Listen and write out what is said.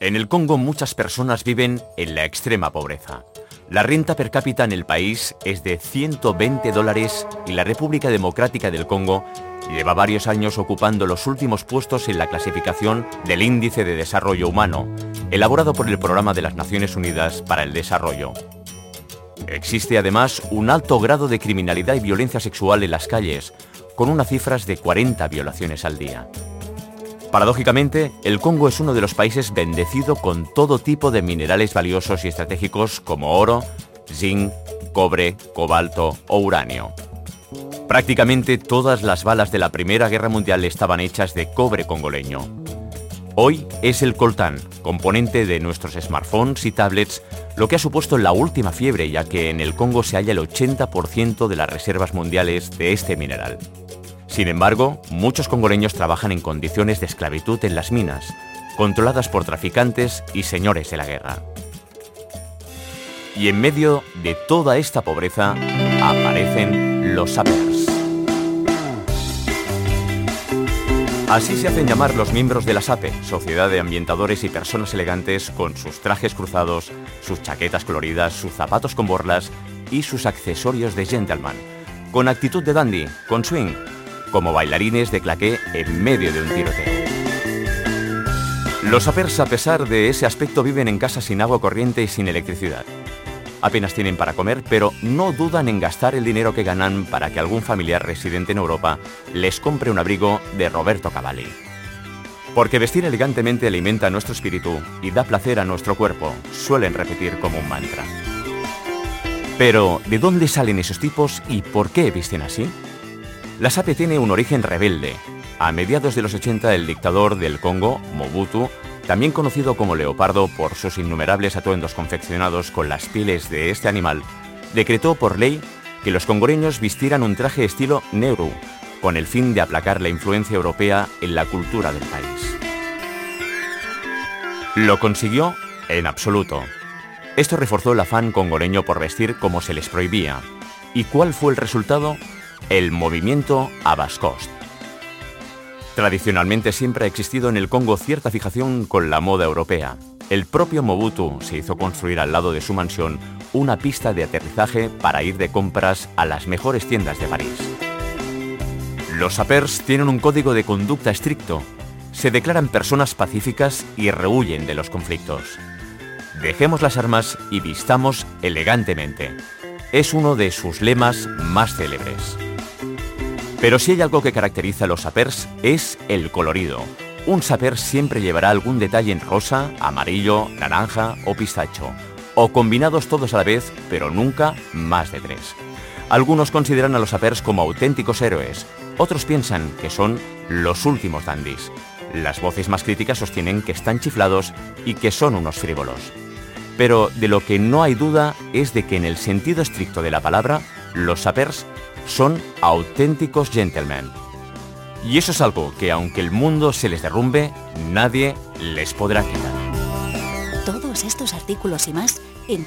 En el Congo muchas personas viven en la extrema pobreza. La renta per cápita en el país es de 120 dólares y la República Democrática del Congo lleva varios años ocupando los últimos puestos en la clasificación del Índice de Desarrollo Humano, elaborado por el Programa de las Naciones Unidas para el Desarrollo. Existe además un alto grado de criminalidad y violencia sexual en las calles, con unas cifras de 40 violaciones al día. Paradójicamente, el Congo es uno de los países bendecido con todo tipo de minerales valiosos y estratégicos como oro, zinc, cobre, cobalto o uranio. Prácticamente todas las balas de la Primera Guerra Mundial estaban hechas de cobre congoleño. Hoy es el coltán, componente de nuestros smartphones y tablets, lo que ha supuesto la última fiebre ya que en el Congo se halla el 80% de las reservas mundiales de este mineral. Sin embargo, muchos congoleños trabajan en condiciones de esclavitud en las minas, controladas por traficantes y señores de la guerra. Y en medio de toda esta pobreza aparecen los sappers. Así se hacen llamar los miembros de la SAPE, Sociedad de Ambientadores y Personas Elegantes, con sus trajes cruzados, sus chaquetas coloridas, sus zapatos con borlas y sus accesorios de gentleman, con actitud de dandy, con swing como bailarines de claqué en medio de un tiroteo. Los sapers, a pesar de ese aspecto, viven en casas sin agua corriente y sin electricidad. Apenas tienen para comer, pero no dudan en gastar el dinero que ganan para que algún familiar residente en Europa les compre un abrigo de Roberto Cavalli. Porque vestir elegantemente alimenta nuestro espíritu y da placer a nuestro cuerpo, suelen repetir como un mantra. Pero, ¿de dónde salen esos tipos y por qué visten así? La SAPE tiene un origen rebelde. A mediados de los 80 el dictador del Congo, Mobutu, también conocido como Leopardo por sus innumerables atuendos confeccionados con las pieles de este animal, decretó por ley que los congoreños vistieran un traje estilo Nehru, con el fin de aplacar la influencia europea en la cultura del país. ¿Lo consiguió? En absoluto. Esto reforzó el afán congoreño por vestir como se les prohibía. ¿Y cuál fue el resultado? El movimiento Abascost. Tradicionalmente siempre ha existido en el Congo cierta fijación con la moda europea. El propio Mobutu se hizo construir al lado de su mansión una pista de aterrizaje para ir de compras a las mejores tiendas de París. Los sapers tienen un código de conducta estricto. Se declaran personas pacíficas y rehuyen de los conflictos. Dejemos las armas y vistamos elegantemente. Es uno de sus lemas más célebres. Pero si hay algo que caracteriza a los sapers es el colorido. Un saper siempre llevará algún detalle en rosa, amarillo, naranja o pistacho, o combinados todos a la vez, pero nunca más de tres. Algunos consideran a los sapers como auténticos héroes, otros piensan que son los últimos dandis. Las voces más críticas sostienen que están chiflados y que son unos frívolos. Pero de lo que no hay duda es de que en el sentido estricto de la palabra, los sapers son auténticos gentlemen. Y eso es algo que aunque el mundo se les derrumbe, nadie les podrá quitar. Todos estos artículos y más en.